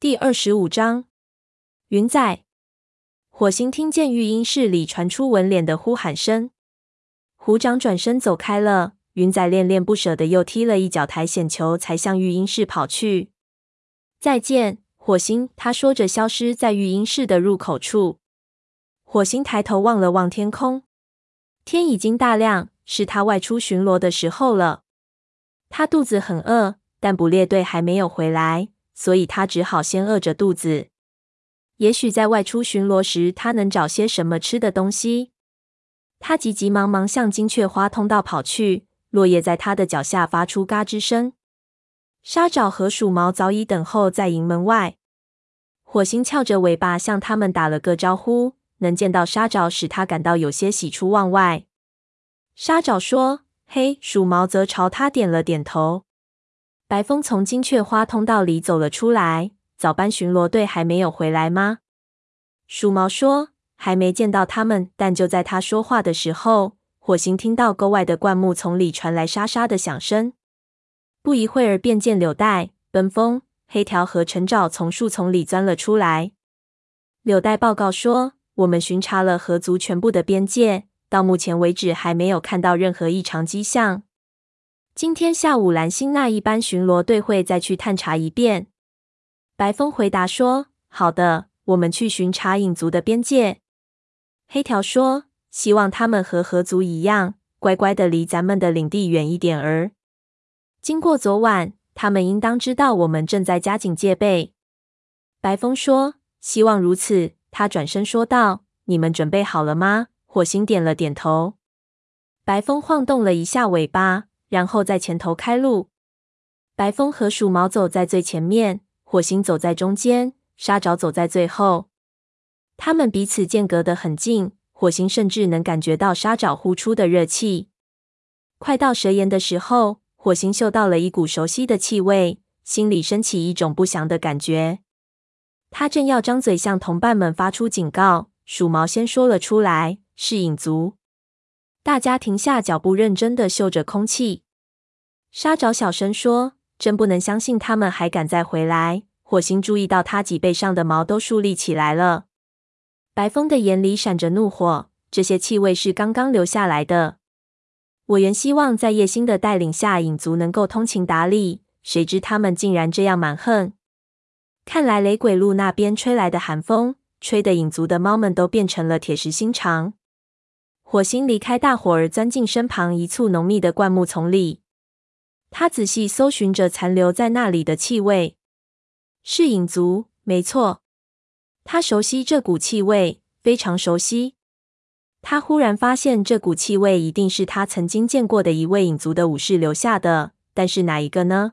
第二十五章，云仔。火星听见育婴室里传出文脸的呼喊声，虎掌转身走开了。云仔恋恋不舍的又踢了一脚苔藓球，才向育婴室跑去。再见，火星。他说着，消失在育婴室的入口处。火星抬头望了望天空，天已经大亮，是他外出巡逻的时候了。他肚子很饿，但捕猎队还没有回来。所以他只好先饿着肚子。也许在外出巡逻时，他能找些什么吃的东西。他急急忙忙向金雀花通道跑去，落叶在他的脚下发出嘎吱声。沙爪和鼠毛早已等候在营门外。火星翘着尾巴向他们打了个招呼，能见到沙爪使他感到有些喜出望外。沙爪说：“嘿。”鼠毛则朝他点了点头。白风从金雀花通道里走了出来。早班巡逻队还没有回来吗？鼠毛说：“还没见到他们。”但就在他说话的时候，火星听到沟外的灌木丛里传来沙沙的响声。不一会儿，便见柳带、奔风、黑条和陈爪从树丛里钻了出来。柳带报告说：“我们巡查了河族全部的边界，到目前为止还没有看到任何异常迹象。”今天下午，蓝星那一班巡逻队会再去探查一遍。白风回答说：“好的，我们去巡查影族的边界。”黑条说：“希望他们和河族一样，乖乖的离咱们的领地远一点儿。经过昨晚，他们应当知道我们正在加紧戒备。”白风说：“希望如此。”他转身说道：“你们准备好了吗？”火星点了点头。白风晃动了一下尾巴。然后在前头开路，白风和鼠毛走在最前面，火星走在中间，沙爪走在最后。他们彼此间隔得很近，火星甚至能感觉到沙爪呼出的热气。快到蛇岩的时候，火星嗅到了一股熟悉的气味，心里升起一种不祥的感觉。他正要张嘴向同伴们发出警告，鼠毛先说了出来：“是影族。”大家停下脚步，认真的嗅着空气。沙爪小声说：“真不能相信他们还敢再回来。”火星注意到他脊背上的毛都竖立起来了。白风的眼里闪着怒火，这些气味是刚刚留下来的。我原希望在叶星的带领下，影族能够通情达理，谁知他们竟然这样蛮横。看来雷鬼路那边吹来的寒风，吹得影族的猫们都变成了铁石心肠。火星离开大伙儿，钻进身旁一簇浓密的灌木丛里。他仔细搜寻着残留在那里的气味，是影族，没错。他熟悉这股气味，非常熟悉。他忽然发现，这股气味一定是他曾经见过的一位影族的武士留下的，但是哪一个呢？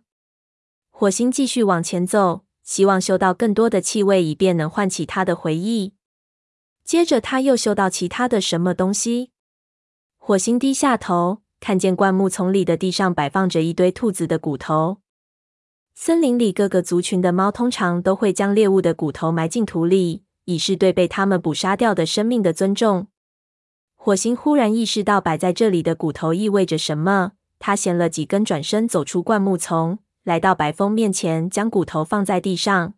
火星继续往前走，希望嗅到更多的气味，以便能唤起他的回忆。接着，他又嗅到其他的什么东西。火星低下头，看见灌木丛里的地上摆放着一堆兔子的骨头。森林里各个族群的猫通常都会将猎物的骨头埋进土里，以示对被他们捕杀掉的生命的尊重。火星忽然意识到摆在这里的骨头意味着什么。他衔了几根，转身走出灌木丛，来到白风面前，将骨头放在地上。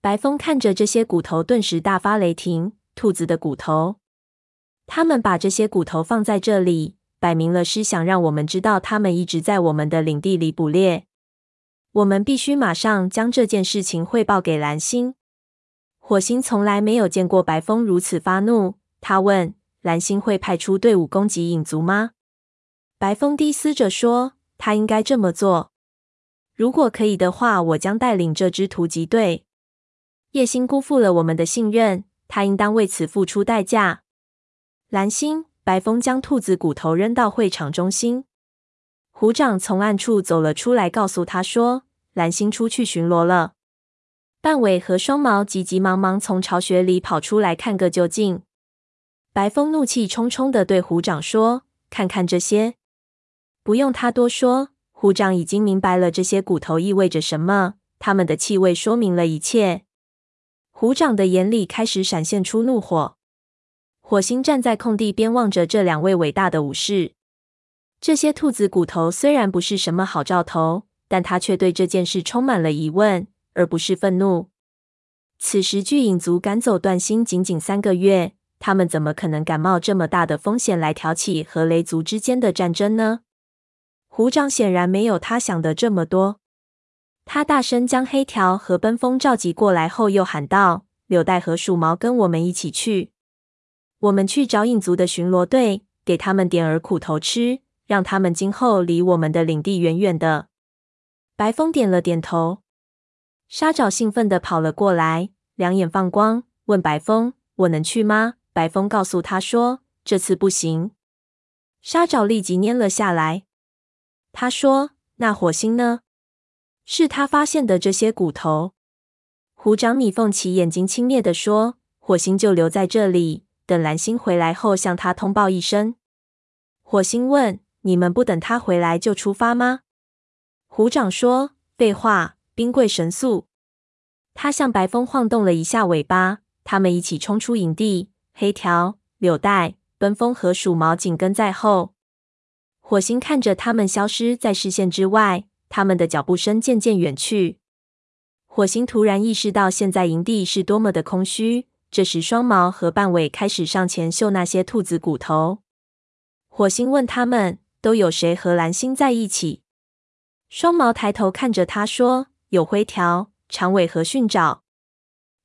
白风看着这些骨头，顿时大发雷霆。兔子的骨头，他们把这些骨头放在这里，摆明了是想让我们知道他们一直在我们的领地里捕猎。我们必须马上将这件事情汇报给蓝星。火星从来没有见过白风如此发怒，他问：“蓝星会派出队伍攻击影族吗？”白风低嘶着说：“他应该这么做。如果可以的话，我将带领这支突击队。叶星辜负了我们的信任。”他应当为此付出代价。蓝星，白风将兔子骨头扔到会场中心。虎掌从暗处走了出来，告诉他说：“蓝星出去巡逻了。”半尾和双毛急急忙忙从巢穴里跑出来看个究竟。白风怒气冲冲的对虎掌说：“看看这些。”不用他多说，虎掌已经明白了这些骨头意味着什么。它们的气味说明了一切。虎掌的眼里开始闪现出怒火。火星站在空地边望着这两位伟大的武士。这些兔子骨头虽然不是什么好兆头，但他却对这件事充满了疑问，而不是愤怒。此时巨影族赶走断星仅仅三个月，他们怎么可能敢冒这么大的风险来挑起和雷族之间的战争呢？虎掌显然没有他想的这么多。他大声将黑条和奔风召集过来后，又喊道：“柳带和鼠毛，跟我们一起去。我们去找影族的巡逻队，给他们点儿苦头吃，让他们今后离我们的领地远远的。”白风点了点头。沙爪兴奋地跑了过来，两眼放光，问白风：“我能去吗？”白风告诉他说：“这次不行。”沙爪立即蔫了下来。他说：“那火星呢？是他发现的这些骨头。”虎掌米凤起眼睛轻蔑地说：“火星就留在这里，等蓝星回来后向他通报一声。”火星问：“你们不等他回来就出发吗？”虎掌说：“废话，兵贵神速。”他向白风晃动了一下尾巴，他们一起冲出营地，黑条、柳带、奔风和鼠毛紧跟在后。火星看着他们消失在视线之外，他们的脚步声渐渐远去。火星突然意识到现在营地是多么的空虚。这时，双毛和半尾开始上前嗅那些兔子骨头。火星问他们：“都有谁和蓝星在一起？”双毛抬头看着他说：“有灰条、长尾和迅爪。”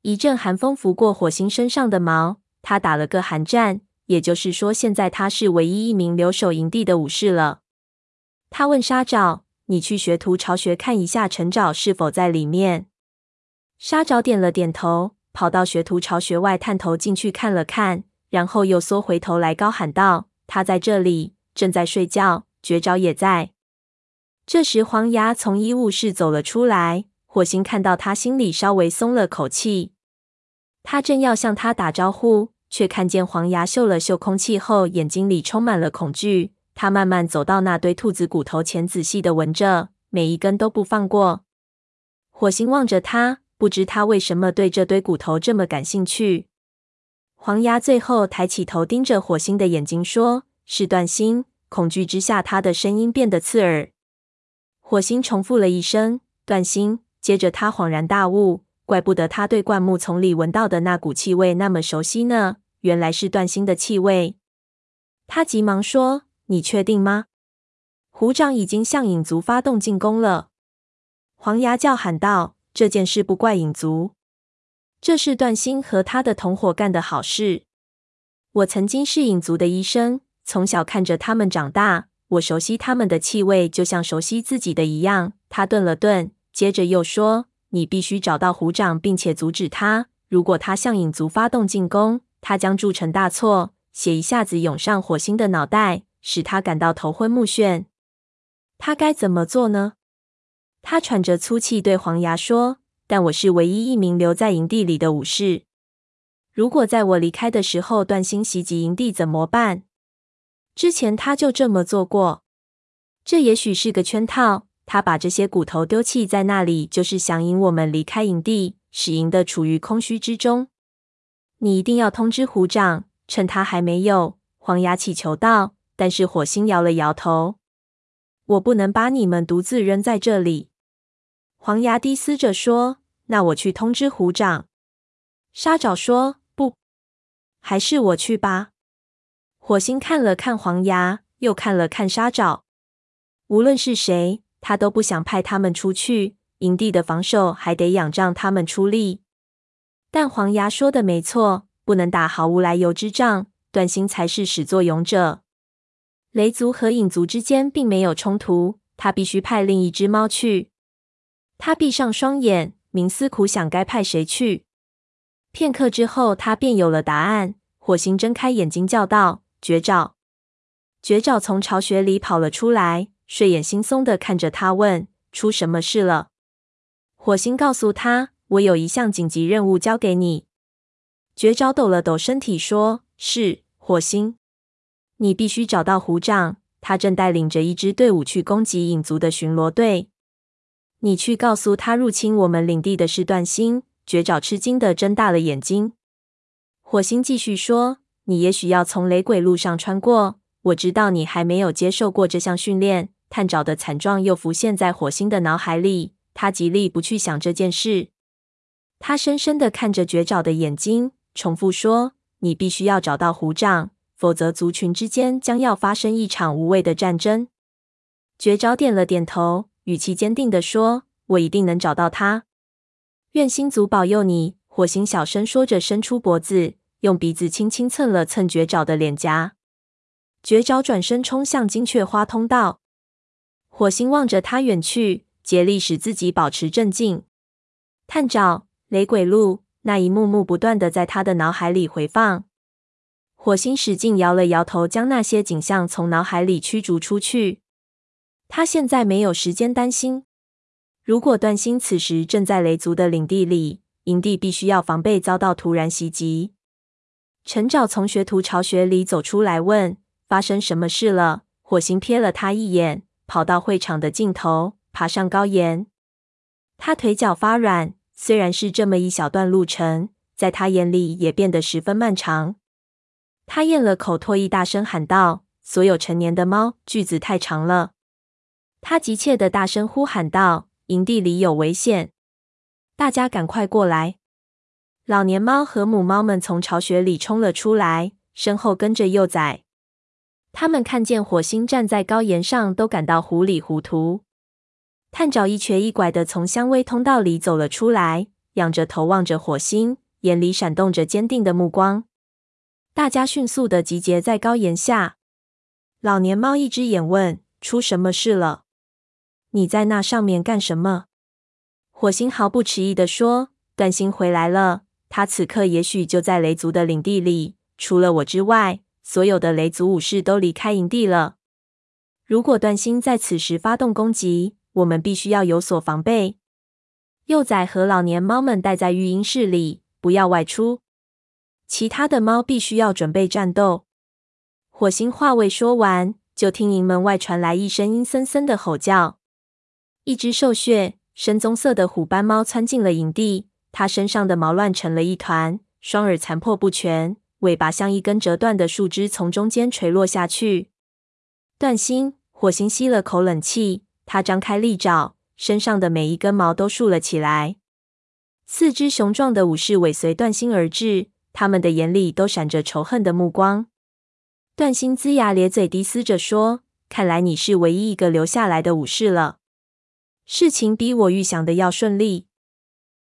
一阵寒风拂过火星身上的毛，他打了个寒战。也就是说，现在他是唯一一名留守营地的武士了。他问沙爪：“你去学徒巢穴看一下，陈爪是否在里面？”沙爪点了点头，跑到学徒巢穴外，探头进去看了看，然后又缩回头来，高喊道：“他在这里，正在睡觉。绝爪也在。”这时，黄牙从医务室走了出来。火星看到他，心里稍微松了口气。他正要向他打招呼。却看见黄牙嗅了嗅空气后，眼睛里充满了恐惧。他慢慢走到那堆兔子骨头前，仔细的闻着，每一根都不放过。火星望着他，不知他为什么对这堆骨头这么感兴趣。黄鸭最后抬起头，盯着火星的眼睛说：“是断星。”恐惧之下，他的声音变得刺耳。火星重复了一声：“断星。”接着他恍然大悟。怪不得他对灌木丛里闻到的那股气味那么熟悉呢，原来是断星的气味。他急忙说：“你确定吗？”虎掌已经向影族发动进攻了。黄牙叫喊道：“这件事不怪影族，这是段星和他的同伙干的好事。我曾经是影族的医生，从小看着他们长大，我熟悉他们的气味，就像熟悉自己的一样。”他顿了顿，接着又说。你必须找到虎掌，并且阻止他。如果他向影族发动进攻，他将铸成大错，血一下子涌上火星的脑袋，使他感到头昏目眩。他该怎么做呢？他喘着粗气对黄牙说：“但我是唯一一名留在营地里的武士。如果在我离开的时候断星袭击营地怎么办？之前他就这么做过。这也许是个圈套。”他把这些骨头丢弃在那里，就是想引我们离开营地，使营地处于空虚之中。你一定要通知虎掌，趁他还没有。黄牙祈求道。但是火星摇了摇头。我不能把你们独自扔在这里。黄牙低嘶着说：“那我去通知虎掌。”沙爪说：“不，还是我去吧。”火星看了看黄牙，又看了看沙爪。无论是谁。他都不想派他们出去，营地的防守还得仰仗他们出力。但黄牙说的没错，不能打毫无来由之仗，断星才是始作俑者。雷族和影族之间并没有冲突，他必须派另一只猫去。他闭上双眼，冥思苦想该派谁去。片刻之后，他便有了答案。火星睁开眼睛叫道：“绝爪！”绝爪从巢穴里跑了出来。睡眼惺忪的看着他，问：“出什么事了？”火星告诉他：“我有一项紧急任务交给你。”绝爪抖了抖身体，说：“是，火星，你必须找到虎掌，他正带领着一支队伍去攻击影族的巡逻队。你去告诉他，入侵我们领地的是断星。”绝爪吃惊的睁大了眼睛。火星继续说：“你也许要从雷鬼路上穿过，我知道你还没有接受过这项训练。”探爪的惨状又浮现在火星的脑海里，他极力不去想这件事。他深深的看着绝爪的眼睛，重复说：“你必须要找到虎掌，否则族群之间将要发生一场无谓的战争。”绝爪点了点头，语气坚定的说：“我一定能找到他。愿星族保佑你。”火星小声说着，伸出脖子，用鼻子轻轻蹭了蹭绝爪的脸颊。绝爪转身冲向金雀花通道。火星望着他远去，竭力使自己保持镇静。探爪、雷鬼路，那一幕幕不断的在他的脑海里回放。火星使劲摇了摇头，将那些景象从脑海里驱逐出去。他现在没有时间担心。如果段星此时正在雷族的领地里，营地必须要防备遭到突然袭击。陈爪从学徒巢穴里走出来，问：“发生什么事了？”火星瞥了他一眼。跑到会场的尽头，爬上高岩。他腿脚发软，虽然是这么一小段路程，在他眼里也变得十分漫长。他咽了口唾液，大声喊道：“所有成年的猫，句子太长了。”他急切地大声呼喊道：“营地里有危险，大家赶快过来！”老年猫和母猫们从巢穴里冲了出来，身后跟着幼崽。他们看见火星站在高岩上，都感到糊里糊涂。探爪一瘸一拐的从香威通道里走了出来，仰着头望着火星，眼里闪动着坚定的目光。大家迅速的集结在高岩下。老年猫一只眼问：“出什么事了？你在那上面干什么？”火星毫不迟疑的说：“段星回来了，他此刻也许就在雷族的领地里，除了我之外。”所有的雷族武士都离开营地了。如果段星在此时发动攻击，我们必须要有所防备。幼崽和老年猫们待在育婴室里，不要外出。其他的猫必须要准备战斗。火星话未说完，就听营门外传来一声阴森森的吼叫。一只瘦削、深棕色的虎斑猫窜进了营地，它身上的毛乱成了一团，双耳残破不全。尾巴像一根折断的树枝，从中间垂落下去。段星，火星吸了口冷气，他张开利爪，身上的每一根毛都竖了起来。四只雄壮的武士尾随段星而至，他们的眼里都闪着仇恨的目光。段星龇牙咧嘴，低嘶着说：“看来你是唯一一个留下来的武士了。事情比我预想的要顺利。”